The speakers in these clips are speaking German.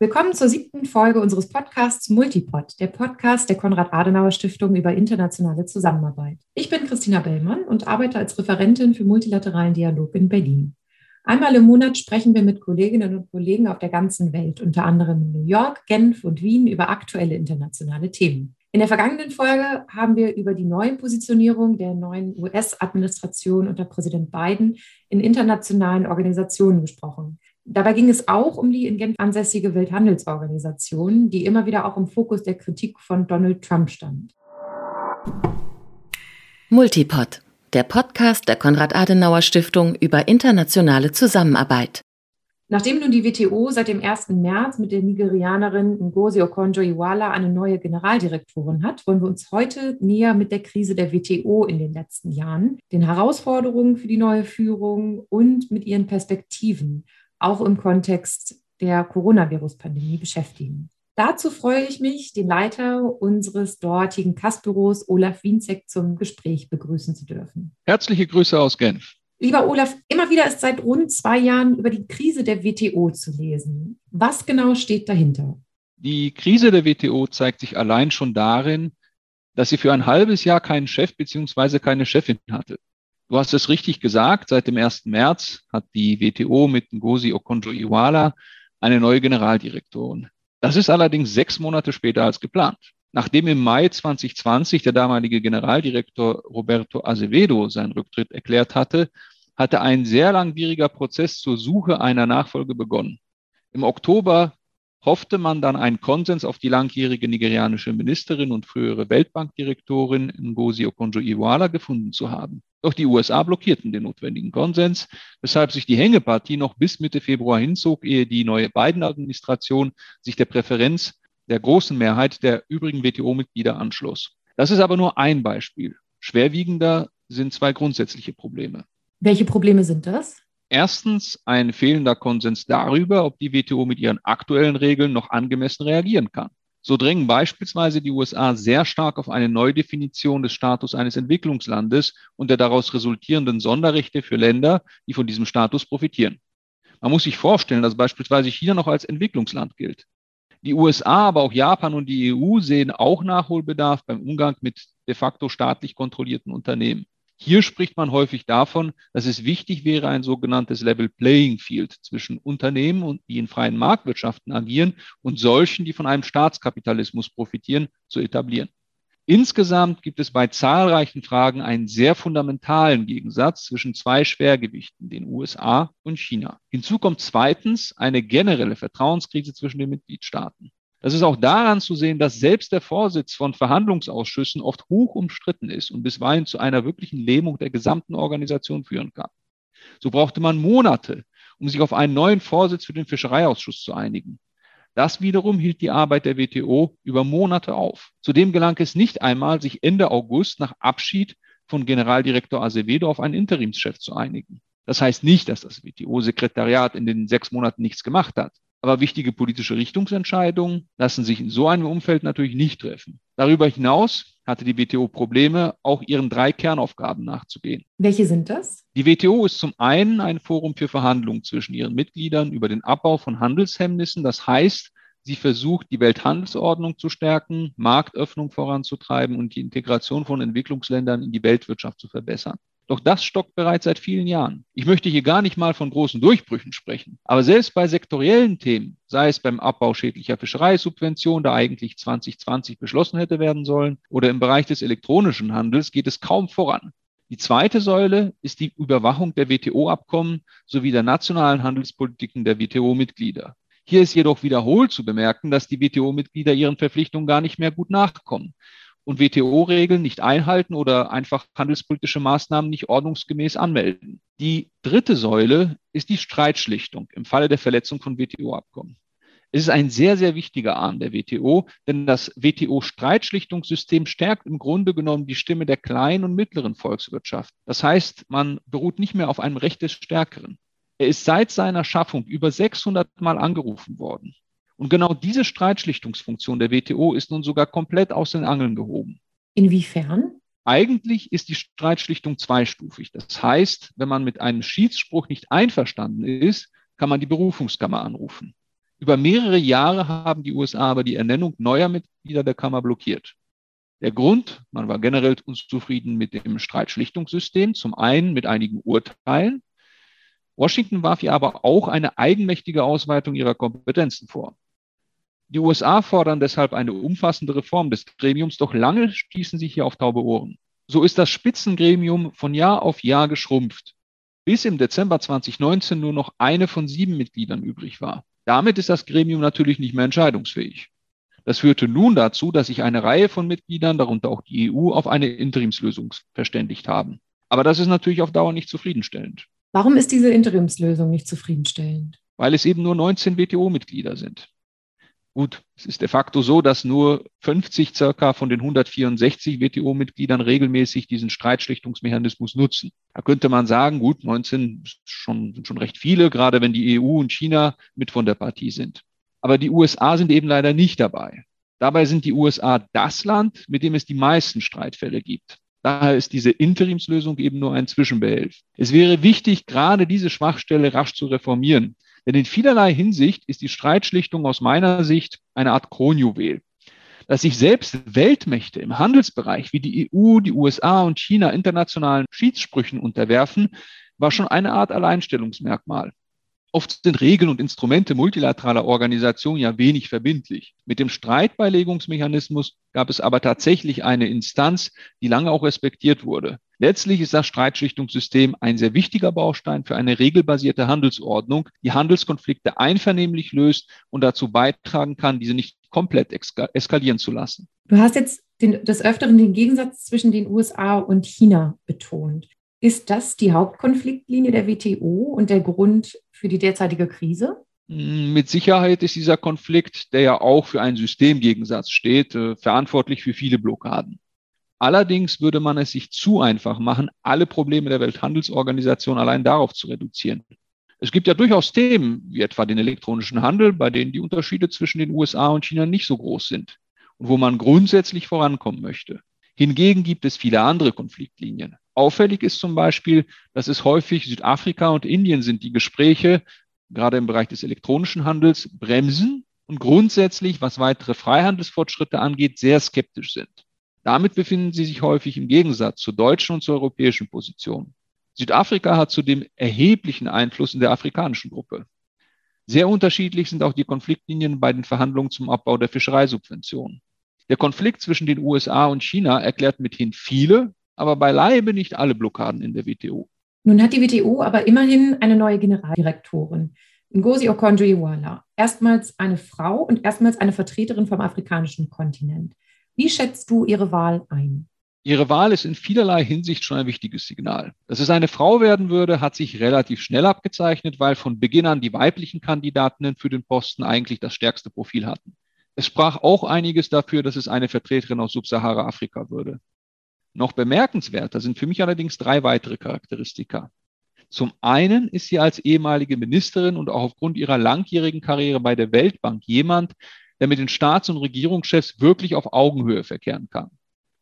Willkommen zur siebten Folge unseres Podcasts Multipod, der Podcast der Konrad-Adenauer-Stiftung über internationale Zusammenarbeit. Ich bin Christina Bellmann und arbeite als Referentin für multilateralen Dialog in Berlin. Einmal im Monat sprechen wir mit Kolleginnen und Kollegen auf der ganzen Welt, unter anderem in New York, Genf und Wien, über aktuelle internationale Themen. In der vergangenen Folge haben wir über die neue Positionierung der neuen US-Administration unter Präsident Biden in internationalen Organisationen gesprochen. Dabei ging es auch um die in Genf ansässige Welthandelsorganisation, die immer wieder auch im Fokus der Kritik von Donald Trump stand. Multipod, der Podcast der Konrad-Adenauer-Stiftung über internationale Zusammenarbeit. Nachdem nun die WTO seit dem 1. März mit der Nigerianerin Ngozi Okonjo-Iweala eine neue Generaldirektorin hat, wollen wir uns heute näher mit der Krise der WTO in den letzten Jahren, den Herausforderungen für die neue Führung und mit ihren Perspektiven auch im Kontext der Coronavirus-Pandemie beschäftigen. Dazu freue ich mich, den Leiter unseres dortigen Kastbüros, Olaf Wienzek, zum Gespräch begrüßen zu dürfen. Herzliche Grüße aus Genf. Lieber Olaf, immer wieder ist seit rund zwei Jahren über die Krise der WTO zu lesen. Was genau steht dahinter? Die Krise der WTO zeigt sich allein schon darin, dass sie für ein halbes Jahr keinen Chef bzw. keine Chefin hatte. Du hast es richtig gesagt, seit dem 1. März hat die WTO mit Ngozi Okonjo-Iweala eine neue Generaldirektorin. Das ist allerdings sechs Monate später als geplant. Nachdem im Mai 2020 der damalige Generaldirektor Roberto Azevedo seinen Rücktritt erklärt hatte, hatte ein sehr langwieriger Prozess zur Suche einer Nachfolge begonnen. Im Oktober hoffte man dann einen Konsens auf die langjährige nigerianische Ministerin und frühere Weltbankdirektorin Ngozi Okonjo-Iweala gefunden zu haben. Doch die USA blockierten den notwendigen Konsens, weshalb sich die Hängepartie noch bis Mitte Februar hinzog, ehe die neue Biden-Administration sich der Präferenz der großen Mehrheit der übrigen WTO-Mitglieder anschloss. Das ist aber nur ein Beispiel. Schwerwiegender sind zwei grundsätzliche Probleme. Welche Probleme sind das? Erstens ein fehlender Konsens darüber, ob die WTO mit ihren aktuellen Regeln noch angemessen reagieren kann. So drängen beispielsweise die USA sehr stark auf eine Neudefinition des Status eines Entwicklungslandes und der daraus resultierenden Sonderrechte für Länder, die von diesem Status profitieren. Man muss sich vorstellen, dass beispielsweise China noch als Entwicklungsland gilt. Die USA, aber auch Japan und die EU sehen auch Nachholbedarf beim Umgang mit de facto staatlich kontrollierten Unternehmen. Hier spricht man häufig davon, dass es wichtig wäre, ein sogenanntes Level Playing Field zwischen Unternehmen, und die in freien Marktwirtschaften agieren, und solchen, die von einem Staatskapitalismus profitieren, zu etablieren. Insgesamt gibt es bei zahlreichen Fragen einen sehr fundamentalen Gegensatz zwischen zwei Schwergewichten, den USA und China. Hinzu kommt zweitens eine generelle Vertrauenskrise zwischen den Mitgliedstaaten. Das ist auch daran zu sehen, dass selbst der Vorsitz von Verhandlungsausschüssen oft hoch umstritten ist und bisweilen zu einer wirklichen Lähmung der gesamten Organisation führen kann. So brauchte man Monate, um sich auf einen neuen Vorsitz für den Fischereiausschuss zu einigen. Das wiederum hielt die Arbeit der WTO über Monate auf. Zudem gelang es nicht einmal, sich Ende August nach Abschied von Generaldirektor Azevedo auf einen Interimschef zu einigen. Das heißt nicht, dass das WTO-Sekretariat in den sechs Monaten nichts gemacht hat. Aber wichtige politische Richtungsentscheidungen lassen sich in so einem Umfeld natürlich nicht treffen. Darüber hinaus hatte die WTO Probleme, auch ihren drei Kernaufgaben nachzugehen. Welche sind das? Die WTO ist zum einen ein Forum für Verhandlungen zwischen ihren Mitgliedern über den Abbau von Handelshemmnissen. Das heißt, sie versucht, die Welthandelsordnung zu stärken, Marktöffnung voranzutreiben und die Integration von Entwicklungsländern in die Weltwirtschaft zu verbessern. Doch das stockt bereits seit vielen Jahren. Ich möchte hier gar nicht mal von großen Durchbrüchen sprechen. Aber selbst bei sektoriellen Themen, sei es beim Abbau schädlicher Fischereisubventionen, da eigentlich 2020 beschlossen hätte werden sollen, oder im Bereich des elektronischen Handels, geht es kaum voran. Die zweite Säule ist die Überwachung der WTO-Abkommen sowie der nationalen Handelspolitiken der WTO-Mitglieder. Hier ist jedoch wiederholt zu bemerken, dass die WTO-Mitglieder ihren Verpflichtungen gar nicht mehr gut nachkommen und WTO-Regeln nicht einhalten oder einfach handelspolitische Maßnahmen nicht ordnungsgemäß anmelden. Die dritte Säule ist die Streitschlichtung im Falle der Verletzung von WTO-Abkommen. Es ist ein sehr, sehr wichtiger Arm der WTO, denn das WTO-Streitschlichtungssystem stärkt im Grunde genommen die Stimme der kleinen und mittleren Volkswirtschaft. Das heißt, man beruht nicht mehr auf einem Recht des Stärkeren. Er ist seit seiner Schaffung über 600 Mal angerufen worden. Und genau diese Streitschlichtungsfunktion der WTO ist nun sogar komplett aus den Angeln gehoben. Inwiefern? Eigentlich ist die Streitschlichtung zweistufig. Das heißt, wenn man mit einem Schiedsspruch nicht einverstanden ist, kann man die Berufungskammer anrufen. Über mehrere Jahre haben die USA aber die Ernennung neuer Mitglieder der Kammer blockiert. Der Grund, man war generell unzufrieden mit dem Streitschlichtungssystem, zum einen mit einigen Urteilen. Washington warf ihr aber auch eine eigenmächtige Ausweitung ihrer Kompetenzen vor. Die USA fordern deshalb eine umfassende Reform des Gremiums, doch lange stießen sie hier auf taube Ohren. So ist das Spitzengremium von Jahr auf Jahr geschrumpft, bis im Dezember 2019 nur noch eine von sieben Mitgliedern übrig war. Damit ist das Gremium natürlich nicht mehr entscheidungsfähig. Das führte nun dazu, dass sich eine Reihe von Mitgliedern, darunter auch die EU, auf eine Interimslösung verständigt haben. Aber das ist natürlich auf Dauer nicht zufriedenstellend. Warum ist diese Interimslösung nicht zufriedenstellend? Weil es eben nur 19 WTO-Mitglieder sind. Gut, es ist de facto so, dass nur 50 circa von den 164 WTO-Mitgliedern regelmäßig diesen Streitschlichtungsmechanismus nutzen. Da könnte man sagen, gut, 19 schon, sind schon recht viele, gerade wenn die EU und China mit von der Partie sind. Aber die USA sind eben leider nicht dabei. Dabei sind die USA das Land, mit dem es die meisten Streitfälle gibt. Daher ist diese Interimslösung eben nur ein Zwischenbehelf. Es wäre wichtig, gerade diese Schwachstelle rasch zu reformieren. Denn in vielerlei Hinsicht ist die Streitschlichtung aus meiner Sicht eine Art Kronjuwel. Dass sich selbst Weltmächte im Handelsbereich wie die EU, die USA und China internationalen Schiedssprüchen unterwerfen, war schon eine Art Alleinstellungsmerkmal. Oft sind Regeln und Instrumente multilateraler Organisationen ja wenig verbindlich. Mit dem Streitbeilegungsmechanismus gab es aber tatsächlich eine Instanz, die lange auch respektiert wurde. Letztlich ist das Streitschlichtungssystem ein sehr wichtiger Baustein für eine regelbasierte Handelsordnung, die Handelskonflikte einvernehmlich löst und dazu beitragen kann, diese nicht komplett eskalieren zu lassen. Du hast jetzt den, des Öfteren den Gegensatz zwischen den USA und China betont. Ist das die Hauptkonfliktlinie der WTO und der Grund für die derzeitige Krise? Mm, mit Sicherheit ist dieser Konflikt, der ja auch für einen Systemgegensatz steht, äh, verantwortlich für viele Blockaden. Allerdings würde man es sich zu einfach machen, alle Probleme der Welthandelsorganisation allein darauf zu reduzieren. Es gibt ja durchaus Themen, wie etwa den elektronischen Handel, bei denen die Unterschiede zwischen den USA und China nicht so groß sind und wo man grundsätzlich vorankommen möchte. Hingegen gibt es viele andere Konfliktlinien. Auffällig ist zum Beispiel, dass es häufig Südafrika und Indien sind, die Gespräche, gerade im Bereich des elektronischen Handels, bremsen und grundsätzlich, was weitere Freihandelsfortschritte angeht, sehr skeptisch sind. Damit befinden sie sich häufig im Gegensatz zur deutschen und zur europäischen Position. Südafrika hat zudem erheblichen Einfluss in der afrikanischen Gruppe. Sehr unterschiedlich sind auch die Konfliktlinien bei den Verhandlungen zum Abbau der Fischereisubventionen. Der Konflikt zwischen den USA und China erklärt mithin viele, aber beileibe nicht alle Blockaden in der WTO. Nun hat die WTO aber immerhin eine neue Generaldirektorin, Ngozi Okonjo-Iweala. Erstmals eine Frau und erstmals eine Vertreterin vom afrikanischen Kontinent. Wie schätzt du ihre Wahl ein? Ihre Wahl ist in vielerlei Hinsicht schon ein wichtiges Signal. Dass es eine Frau werden würde, hat sich relativ schnell abgezeichnet, weil von Beginn an die weiblichen Kandidatinnen für den Posten eigentlich das stärkste Profil hatten. Es sprach auch einiges dafür, dass es eine Vertreterin aus Subsahara-Afrika würde. Noch bemerkenswerter sind für mich allerdings drei weitere Charakteristika. Zum einen ist sie als ehemalige Ministerin und auch aufgrund ihrer langjährigen Karriere bei der Weltbank jemand, der mit den Staats- und Regierungschefs wirklich auf Augenhöhe verkehren kann.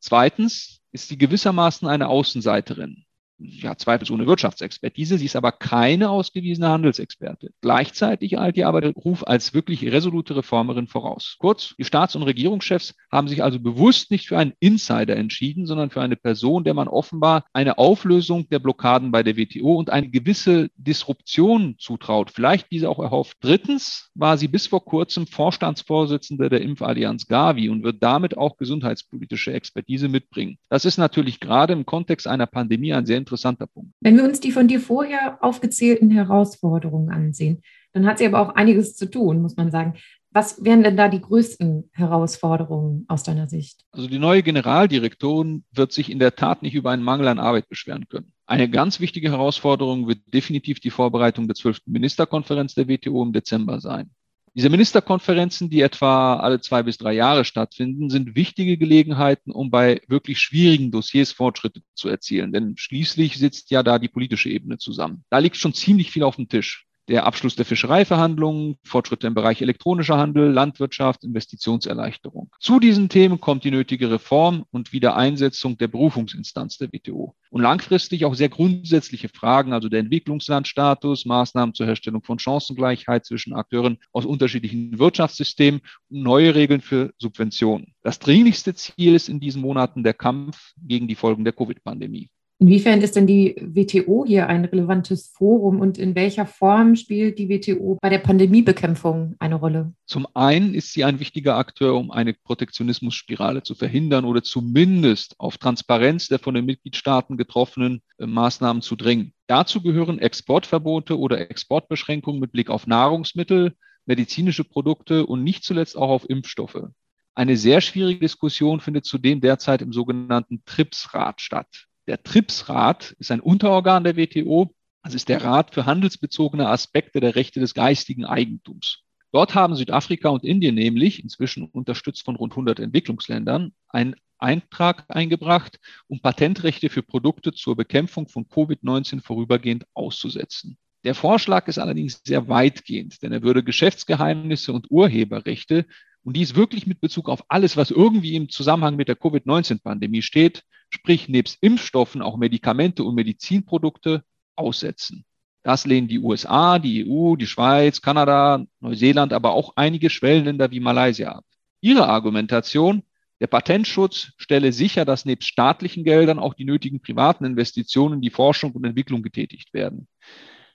Zweitens ist sie gewissermaßen eine Außenseiterin ja, zweifelsohne Wirtschaftsexpertise. Sie ist aber keine ausgewiesene Handelsexperte. Gleichzeitig eilt ihr aber der Ruf als wirklich resolute Reformerin voraus. Kurz, die Staats- und Regierungschefs haben sich also bewusst nicht für einen Insider entschieden, sondern für eine Person, der man offenbar eine Auflösung der Blockaden bei der WTO und eine gewisse Disruption zutraut. Vielleicht diese auch erhofft. Drittens war sie bis vor kurzem Vorstandsvorsitzende der Impfallianz Gavi und wird damit auch gesundheitspolitische Expertise mitbringen. Das ist natürlich gerade im Kontext einer Pandemie ein sehr interessanter Punkt. Wenn wir uns die von dir vorher aufgezählten Herausforderungen ansehen, dann hat sie aber auch einiges zu tun, muss man sagen. Was wären denn da die größten Herausforderungen aus deiner Sicht? Also die neue Generaldirektorin wird sich in der Tat nicht über einen Mangel an Arbeit beschweren können. Eine ganz wichtige Herausforderung wird definitiv die Vorbereitung der 12. Ministerkonferenz der WTO im Dezember sein. Diese Ministerkonferenzen, die etwa alle zwei bis drei Jahre stattfinden, sind wichtige Gelegenheiten, um bei wirklich schwierigen Dossiers Fortschritte zu erzielen. Denn schließlich sitzt ja da die politische Ebene zusammen. Da liegt schon ziemlich viel auf dem Tisch. Der Abschluss der Fischereiverhandlungen, Fortschritte im Bereich elektronischer Handel, Landwirtschaft, Investitionserleichterung. Zu diesen Themen kommt die nötige Reform und Wiedereinsetzung der Berufungsinstanz der WTO. Und langfristig auch sehr grundsätzliche Fragen, also der Entwicklungslandstatus, Maßnahmen zur Herstellung von Chancengleichheit zwischen Akteuren aus unterschiedlichen Wirtschaftssystemen und neue Regeln für Subventionen. Das dringlichste Ziel ist in diesen Monaten der Kampf gegen die Folgen der Covid-Pandemie. Inwiefern ist denn die WTO hier ein relevantes Forum und in welcher Form spielt die WTO bei der Pandemiebekämpfung eine Rolle? Zum einen ist sie ein wichtiger Akteur, um eine Protektionismusspirale zu verhindern oder zumindest auf Transparenz der von den Mitgliedstaaten getroffenen äh, Maßnahmen zu dringen. Dazu gehören Exportverbote oder Exportbeschränkungen mit Blick auf Nahrungsmittel, medizinische Produkte und nicht zuletzt auch auf Impfstoffe. Eine sehr schwierige Diskussion findet zudem derzeit im sogenannten TRIPS-Rat statt. Der TRIPS-Rat ist ein Unterorgan der WTO. Das ist der Rat für handelsbezogene Aspekte der Rechte des geistigen Eigentums. Dort haben Südafrika und Indien nämlich, inzwischen unterstützt von rund 100 Entwicklungsländern, einen Eintrag eingebracht, um Patentrechte für Produkte zur Bekämpfung von Covid-19 vorübergehend auszusetzen. Der Vorschlag ist allerdings sehr weitgehend, denn er würde Geschäftsgeheimnisse und Urheberrechte und dies wirklich mit Bezug auf alles, was irgendwie im Zusammenhang mit der Covid-19-Pandemie steht, sprich nebst Impfstoffen auch Medikamente und Medizinprodukte aussetzen. Das lehnen die USA, die EU, die Schweiz, Kanada, Neuseeland, aber auch einige Schwellenländer wie Malaysia ab. Ihre Argumentation, der Patentschutz stelle sicher, dass nebst staatlichen Geldern auch die nötigen privaten Investitionen in die Forschung und Entwicklung getätigt werden.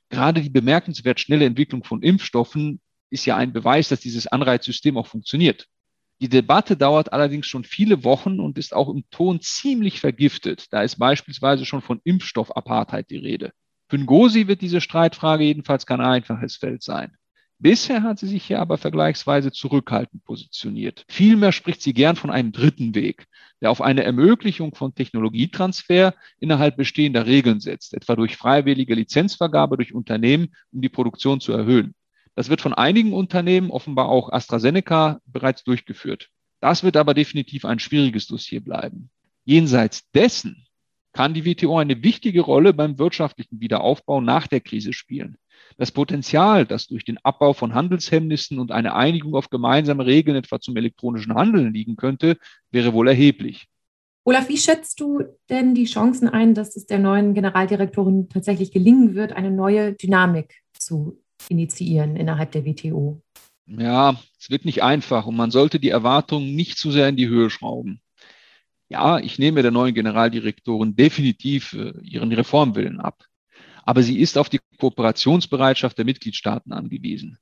Gerade die bemerkenswert schnelle Entwicklung von Impfstoffen ist ja ein Beweis, dass dieses Anreizsystem auch funktioniert. Die Debatte dauert allerdings schon viele Wochen und ist auch im Ton ziemlich vergiftet. Da ist beispielsweise schon von Impfstoffapartheid die Rede. Für Ngozi wird diese Streitfrage jedenfalls kein einfaches Feld sein. Bisher hat sie sich hier aber vergleichsweise zurückhaltend positioniert. Vielmehr spricht sie gern von einem dritten Weg, der auf eine Ermöglichung von Technologietransfer innerhalb bestehender Regeln setzt, etwa durch freiwillige Lizenzvergabe durch Unternehmen, um die Produktion zu erhöhen. Das wird von einigen Unternehmen, offenbar auch AstraZeneca, bereits durchgeführt. Das wird aber definitiv ein schwieriges Dossier bleiben. Jenseits dessen kann die WTO eine wichtige Rolle beim wirtschaftlichen Wiederaufbau nach der Krise spielen. Das Potenzial, das durch den Abbau von Handelshemmnissen und eine Einigung auf gemeinsame Regeln etwa zum elektronischen Handeln liegen könnte, wäre wohl erheblich. Olaf, wie schätzt du denn die Chancen ein, dass es der neuen Generaldirektorin tatsächlich gelingen wird, eine neue Dynamik zu initiieren innerhalb der WTO? Ja, es wird nicht einfach und man sollte die Erwartungen nicht zu sehr in die Höhe schrauben. Ja, ich nehme der neuen Generaldirektorin definitiv äh, ihren Reformwillen ab. Aber sie ist auf die Kooperationsbereitschaft der Mitgliedstaaten angewiesen.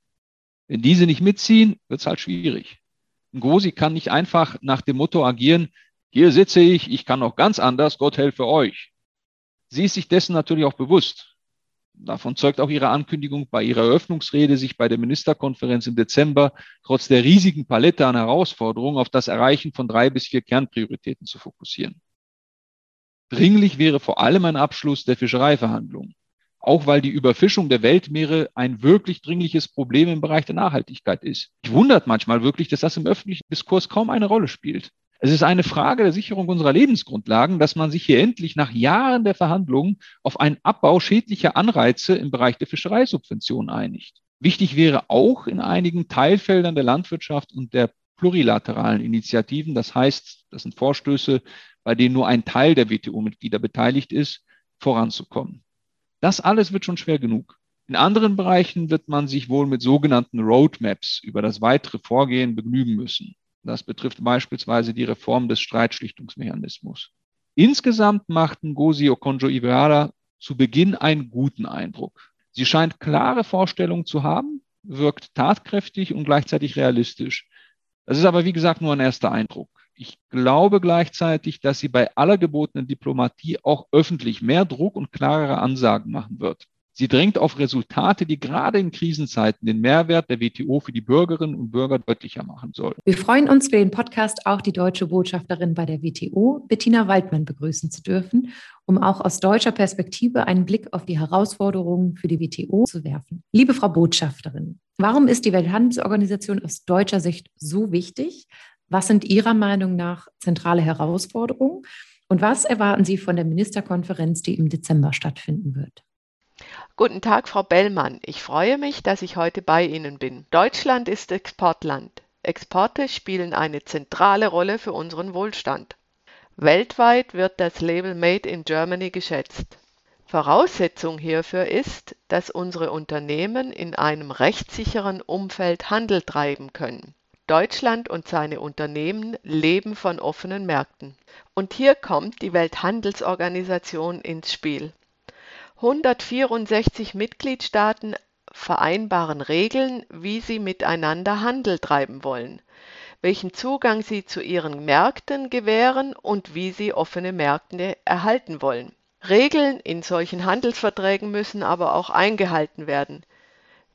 Wenn diese nicht mitziehen, wird es halt schwierig. Ngozi kann nicht einfach nach dem Motto agieren, hier sitze ich, ich kann auch ganz anders, Gott helfe euch. Sie ist sich dessen natürlich auch bewusst. Davon zeugt auch ihre Ankündigung bei ihrer Eröffnungsrede, sich bei der Ministerkonferenz im Dezember trotz der riesigen Palette an Herausforderungen auf das Erreichen von drei bis vier Kernprioritäten zu fokussieren. Dringlich wäre vor allem ein Abschluss der Fischereiverhandlungen, auch weil die Überfischung der Weltmeere ein wirklich dringliches Problem im Bereich der Nachhaltigkeit ist. Ich wundert manchmal wirklich, dass das im öffentlichen Diskurs kaum eine Rolle spielt. Es ist eine Frage der Sicherung unserer Lebensgrundlagen, dass man sich hier endlich nach Jahren der Verhandlungen auf einen Abbau schädlicher Anreize im Bereich der Fischereisubventionen einigt. Wichtig wäre auch in einigen Teilfeldern der Landwirtschaft und der plurilateralen Initiativen, das heißt, das sind Vorstöße, bei denen nur ein Teil der WTO-Mitglieder beteiligt ist, voranzukommen. Das alles wird schon schwer genug. In anderen Bereichen wird man sich wohl mit sogenannten Roadmaps über das weitere Vorgehen begnügen müssen. Das betrifft beispielsweise die Reform des Streitschlichtungsmechanismus. Insgesamt macht Ngozi Okonjo-Iweala zu Beginn einen guten Eindruck. Sie scheint klare Vorstellungen zu haben, wirkt tatkräftig und gleichzeitig realistisch. Das ist aber, wie gesagt, nur ein erster Eindruck. Ich glaube gleichzeitig, dass sie bei aller gebotenen Diplomatie auch öffentlich mehr Druck und klarere Ansagen machen wird. Sie drängt auf Resultate, die gerade in Krisenzeiten den Mehrwert der WTO für die Bürgerinnen und Bürger deutlicher machen soll. Wir freuen uns für den Podcast auch die deutsche Botschafterin bei der WTO, Bettina Waldmann, begrüßen zu dürfen, um auch aus deutscher Perspektive einen Blick auf die Herausforderungen für die WTO zu werfen. Liebe Frau Botschafterin, warum ist die Welthandelsorganisation aus deutscher Sicht so wichtig? Was sind Ihrer Meinung nach zentrale Herausforderungen? Und was erwarten Sie von der Ministerkonferenz, die im Dezember stattfinden wird? Guten Tag, Frau Bellmann. Ich freue mich, dass ich heute bei Ihnen bin. Deutschland ist Exportland. Exporte spielen eine zentrale Rolle für unseren Wohlstand. Weltweit wird das Label Made in Germany geschätzt. Voraussetzung hierfür ist, dass unsere Unternehmen in einem rechtssicheren Umfeld Handel treiben können. Deutschland und seine Unternehmen leben von offenen Märkten. Und hier kommt die Welthandelsorganisation ins Spiel. 164 Mitgliedstaaten vereinbaren Regeln, wie sie miteinander Handel treiben wollen, welchen Zugang sie zu ihren Märkten gewähren und wie sie offene Märkte erhalten wollen. Regeln in solchen Handelsverträgen müssen aber auch eingehalten werden.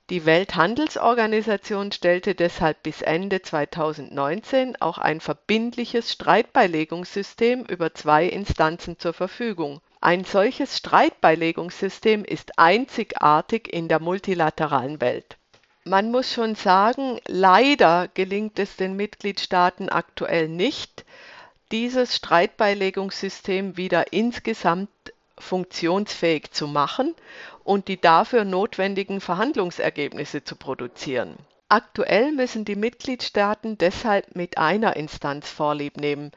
Die Welthandelsorganisation stellte deshalb bis Ende 2019 auch ein verbindliches Streitbeilegungssystem über zwei Instanzen zur Verfügung ein solches Streitbeilegungssystem ist einzigartig in der multilateralen Welt. Man muss schon sagen, leider gelingt es den Mitgliedstaaten aktuell nicht, dieses Streitbeilegungssystem wieder insgesamt funktionsfähig zu machen und die dafür notwendigen Verhandlungsergebnisse zu produzieren Aktuell müssen die Mitgliedstaaten deshalb mit einer Instanz Vorlieb nehmen.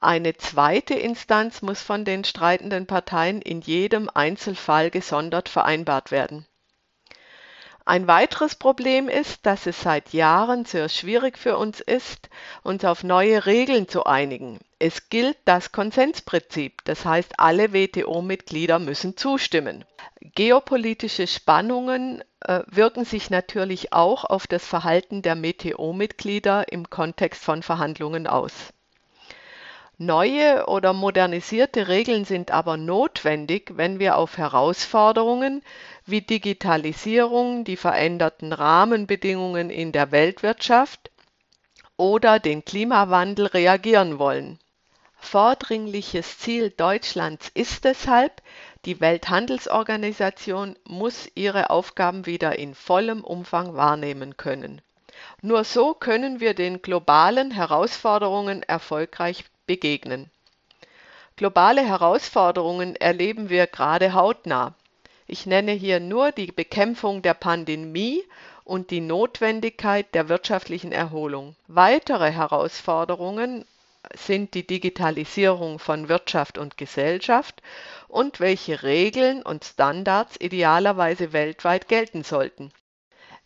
Eine zweite Instanz muss von den streitenden Parteien in jedem Einzelfall gesondert vereinbart werden. Ein weiteres Problem ist, dass es seit Jahren sehr schwierig für uns ist, uns auf neue Regeln zu einigen. Es gilt das Konsensprinzip, das heißt alle WTO-Mitglieder müssen zustimmen. Geopolitische Spannungen äh, wirken sich natürlich auch auf das Verhalten der WTO-Mitglieder im Kontext von Verhandlungen aus. Neue oder modernisierte Regeln sind aber notwendig, wenn wir auf Herausforderungen wie Digitalisierung, die veränderten Rahmenbedingungen in der Weltwirtschaft oder den Klimawandel reagieren wollen. Vordringliches Ziel Deutschlands ist deshalb, die Welthandelsorganisation muss ihre Aufgaben wieder in vollem Umfang wahrnehmen können. Nur so können wir den globalen Herausforderungen erfolgreich begegnen. Globale Herausforderungen erleben wir gerade hautnah. Ich nenne hier nur die Bekämpfung der Pandemie und die Notwendigkeit der wirtschaftlichen Erholung. Weitere Herausforderungen sind die Digitalisierung von Wirtschaft und Gesellschaft und welche Regeln und Standards idealerweise weltweit gelten sollten.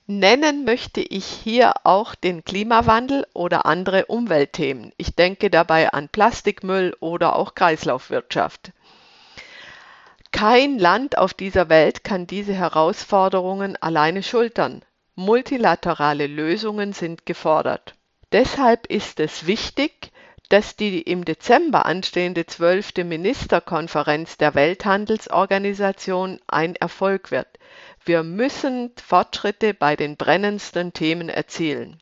Nennen möchte ich hier auch den Klimawandel oder andere Umweltthemen. Ich denke dabei an Plastikmüll oder auch Kreislaufwirtschaft. Kein Land auf dieser Welt kann diese Herausforderungen alleine schultern. Multilaterale Lösungen sind gefordert. Deshalb ist es wichtig, dass die im Dezember anstehende zwölfte Ministerkonferenz der Welthandelsorganisation ein Erfolg wird. Wir müssen Fortschritte bei den brennendsten Themen erzielen.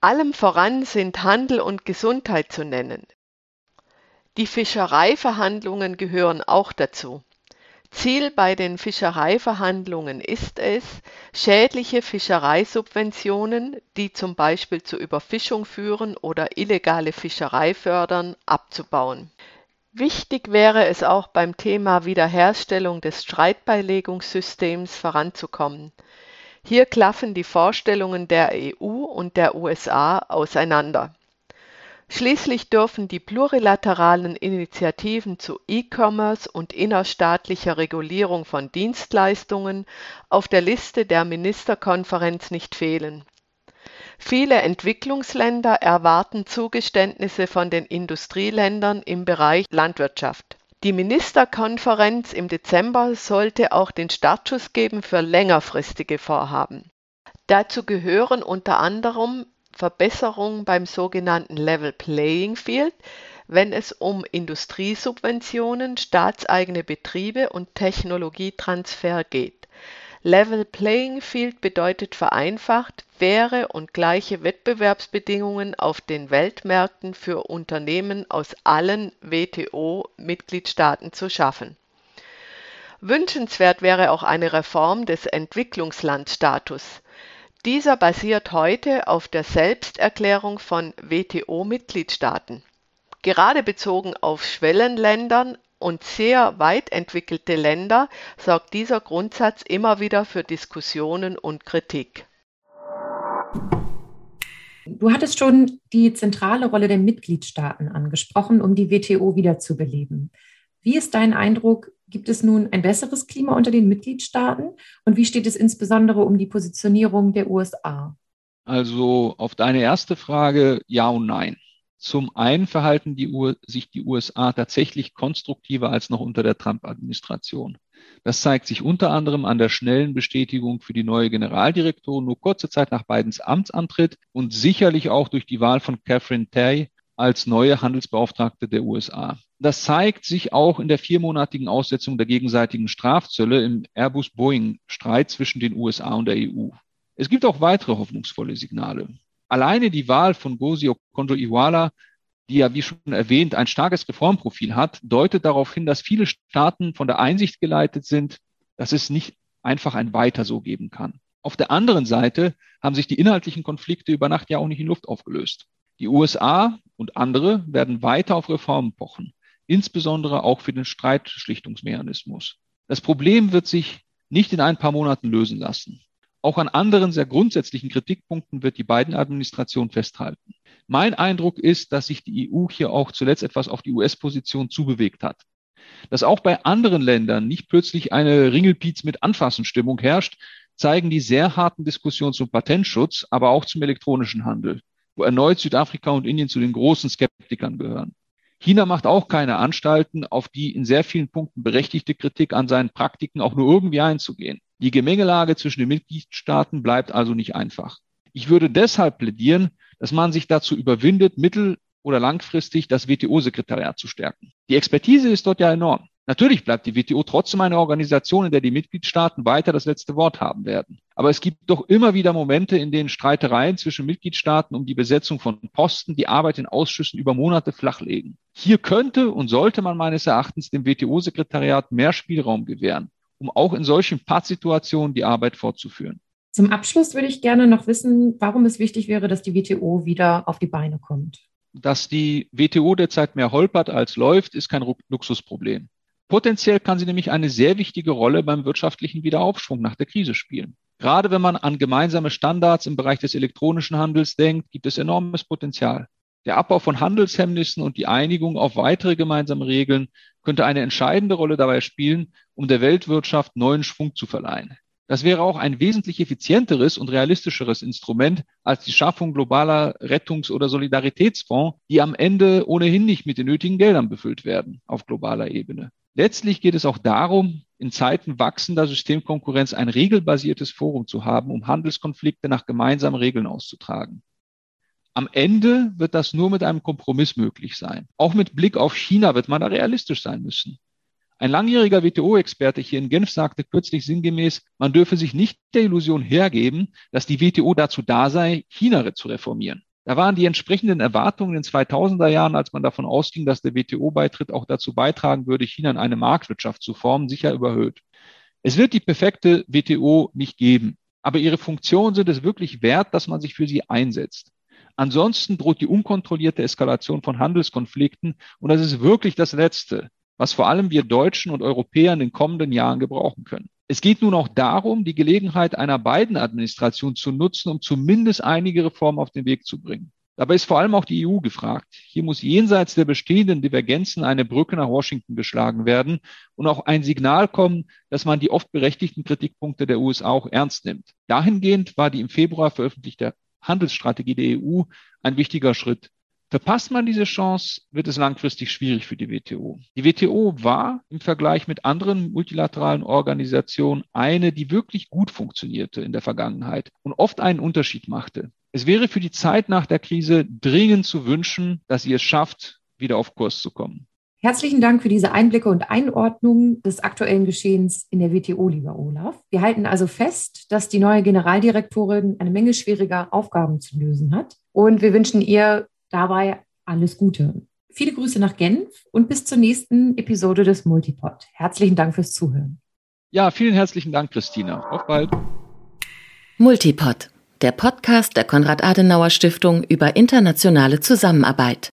Allem voran sind Handel und Gesundheit zu nennen. Die Fischereiverhandlungen gehören auch dazu. Ziel bei den Fischereiverhandlungen ist es, schädliche Fischereisubventionen, die zum Beispiel zur Überfischung führen oder illegale Fischerei fördern, abzubauen. Wichtig wäre es auch beim Thema Wiederherstellung des Streitbeilegungssystems voranzukommen. Hier klaffen die Vorstellungen der EU und der USA auseinander. Schließlich dürfen die plurilateralen Initiativen zu E-Commerce und innerstaatlicher Regulierung von Dienstleistungen auf der Liste der Ministerkonferenz nicht fehlen. Viele Entwicklungsländer erwarten Zugeständnisse von den Industrieländern im Bereich Landwirtschaft. Die Ministerkonferenz im Dezember sollte auch den Startschuss geben für längerfristige Vorhaben. Dazu gehören unter anderem Verbesserung beim sogenannten Level Playing Field, wenn es um Industriesubventionen, staatseigene Betriebe und Technologietransfer geht. Level Playing Field bedeutet vereinfacht, faire und gleiche Wettbewerbsbedingungen auf den Weltmärkten für Unternehmen aus allen WTO-Mitgliedstaaten zu schaffen. Wünschenswert wäre auch eine Reform des Entwicklungslandstatus. Dieser basiert heute auf der Selbsterklärung von WTO-Mitgliedstaaten. Gerade bezogen auf Schwellenländern und sehr weit entwickelte Länder sorgt dieser Grundsatz immer wieder für Diskussionen und Kritik. Du hattest schon die zentrale Rolle der Mitgliedstaaten angesprochen, um die WTO wiederzubeleben. Wie ist dein Eindruck? Gibt es nun ein besseres Klima unter den Mitgliedstaaten? Und wie steht es insbesondere um die Positionierung der USA? Also auf deine erste Frage, ja und nein. Zum einen verhalten die sich die USA tatsächlich konstruktiver als noch unter der Trump-Administration. Das zeigt sich unter anderem an der schnellen Bestätigung für die neue Generaldirektorin nur kurze Zeit nach Bidens Amtsantritt und sicherlich auch durch die Wahl von Catherine Tay als neue Handelsbeauftragte der USA. Das zeigt sich auch in der viermonatigen Aussetzung der gegenseitigen Strafzölle im Airbus-Boeing-Streit zwischen den USA und der EU. Es gibt auch weitere hoffnungsvolle Signale. Alleine die Wahl von Gosi Okonjo-Iweala, die ja, wie schon erwähnt, ein starkes Reformprofil hat, deutet darauf hin, dass viele Staaten von der Einsicht geleitet sind, dass es nicht einfach ein Weiter so geben kann. Auf der anderen Seite haben sich die inhaltlichen Konflikte über Nacht ja auch nicht in Luft aufgelöst. Die USA und andere werden weiter auf Reformen pochen, insbesondere auch für den Streitschlichtungsmechanismus. Das Problem wird sich nicht in ein paar Monaten lösen lassen. Auch an anderen sehr grundsätzlichen Kritikpunkten wird die beiden Administration festhalten. Mein Eindruck ist, dass sich die EU hier auch zuletzt etwas auf die US-Position zubewegt hat. Dass auch bei anderen Ländern nicht plötzlich eine Ringelpiez mit Anfassenstimmung herrscht, zeigen die sehr harten Diskussionen zum Patentschutz, aber auch zum elektronischen Handel, wo erneut Südafrika und Indien zu den großen Skeptikern gehören. China macht auch keine Anstalten, auf die in sehr vielen Punkten berechtigte Kritik an seinen Praktiken auch nur irgendwie einzugehen. Die Gemengelage zwischen den Mitgliedstaaten bleibt also nicht einfach. Ich würde deshalb plädieren, dass man sich dazu überwindet, mittel- oder langfristig das WTO-Sekretariat zu stärken. Die Expertise ist dort ja enorm. Natürlich bleibt die WTO trotzdem eine Organisation, in der die Mitgliedstaaten weiter das letzte Wort haben werden. Aber es gibt doch immer wieder Momente, in denen Streitereien zwischen Mitgliedstaaten um die Besetzung von Posten die Arbeit in Ausschüssen über Monate flachlegen. Hier könnte und sollte man meines Erachtens dem WTO-Sekretariat mehr Spielraum gewähren um auch in solchen Pattsituationen die Arbeit fortzuführen. Zum Abschluss würde ich gerne noch wissen, warum es wichtig wäre, dass die WTO wieder auf die Beine kommt. Dass die WTO derzeit mehr holpert als läuft, ist kein Luxusproblem. Potenziell kann sie nämlich eine sehr wichtige Rolle beim wirtschaftlichen Wiederaufschwung nach der Krise spielen. Gerade wenn man an gemeinsame Standards im Bereich des elektronischen Handels denkt, gibt es enormes Potenzial. Der Abbau von Handelshemmnissen und die Einigung auf weitere gemeinsame Regeln könnte eine entscheidende Rolle dabei spielen, um der Weltwirtschaft neuen Schwung zu verleihen. Das wäre auch ein wesentlich effizienteres und realistischeres Instrument als die Schaffung globaler Rettungs- oder Solidaritätsfonds, die am Ende ohnehin nicht mit den nötigen Geldern befüllt werden auf globaler Ebene. Letztlich geht es auch darum, in Zeiten wachsender Systemkonkurrenz ein regelbasiertes Forum zu haben, um Handelskonflikte nach gemeinsamen Regeln auszutragen. Am Ende wird das nur mit einem Kompromiss möglich sein. Auch mit Blick auf China wird man da realistisch sein müssen. Ein langjähriger WTO-Experte hier in Genf sagte kürzlich sinngemäß, man dürfe sich nicht der Illusion hergeben, dass die WTO dazu da sei, China zu reformieren. Da waren die entsprechenden Erwartungen in den 2000er Jahren, als man davon ausging, dass der WTO-Beitritt auch dazu beitragen würde, China in eine Marktwirtschaft zu formen, sicher überhöht. Es wird die perfekte WTO nicht geben, aber ihre Funktionen sind es wirklich wert, dass man sich für sie einsetzt. Ansonsten droht die unkontrollierte Eskalation von Handelskonflikten und das ist wirklich das Letzte, was vor allem wir Deutschen und Europäer in den kommenden Jahren gebrauchen können. Es geht nun auch darum, die Gelegenheit einer beiden Administration zu nutzen, um zumindest einige Reformen auf den Weg zu bringen. Dabei ist vor allem auch die EU gefragt. Hier muss jenseits der bestehenden Divergenzen eine Brücke nach Washington geschlagen werden und auch ein Signal kommen, dass man die oft berechtigten Kritikpunkte der USA auch ernst nimmt. Dahingehend war die im Februar veröffentlichte Handelsstrategie der EU ein wichtiger Schritt. Verpasst man diese Chance, wird es langfristig schwierig für die WTO. Die WTO war im Vergleich mit anderen multilateralen Organisationen eine, die wirklich gut funktionierte in der Vergangenheit und oft einen Unterschied machte. Es wäre für die Zeit nach der Krise dringend zu wünschen, dass sie es schafft, wieder auf Kurs zu kommen. Herzlichen Dank für diese Einblicke und Einordnung des aktuellen Geschehens in der WTO, lieber Olaf. Wir halten also fest, dass die neue Generaldirektorin eine Menge schwieriger Aufgaben zu lösen hat. Und wir wünschen ihr dabei alles Gute. Viele Grüße nach Genf und bis zur nächsten Episode des Multipod. Herzlichen Dank fürs Zuhören. Ja, vielen herzlichen Dank, Christina. Auf bald. Multipod, der Podcast der Konrad-Adenauer-Stiftung über internationale Zusammenarbeit.